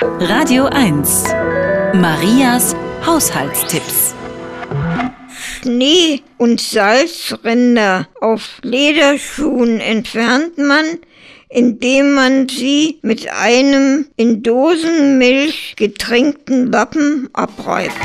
Radio 1. Marias Haushaltstipps. Schnee und Salzränder auf Lederschuhen entfernt man, indem man sie mit einem in Dosenmilch getränkten Lappen abreibt.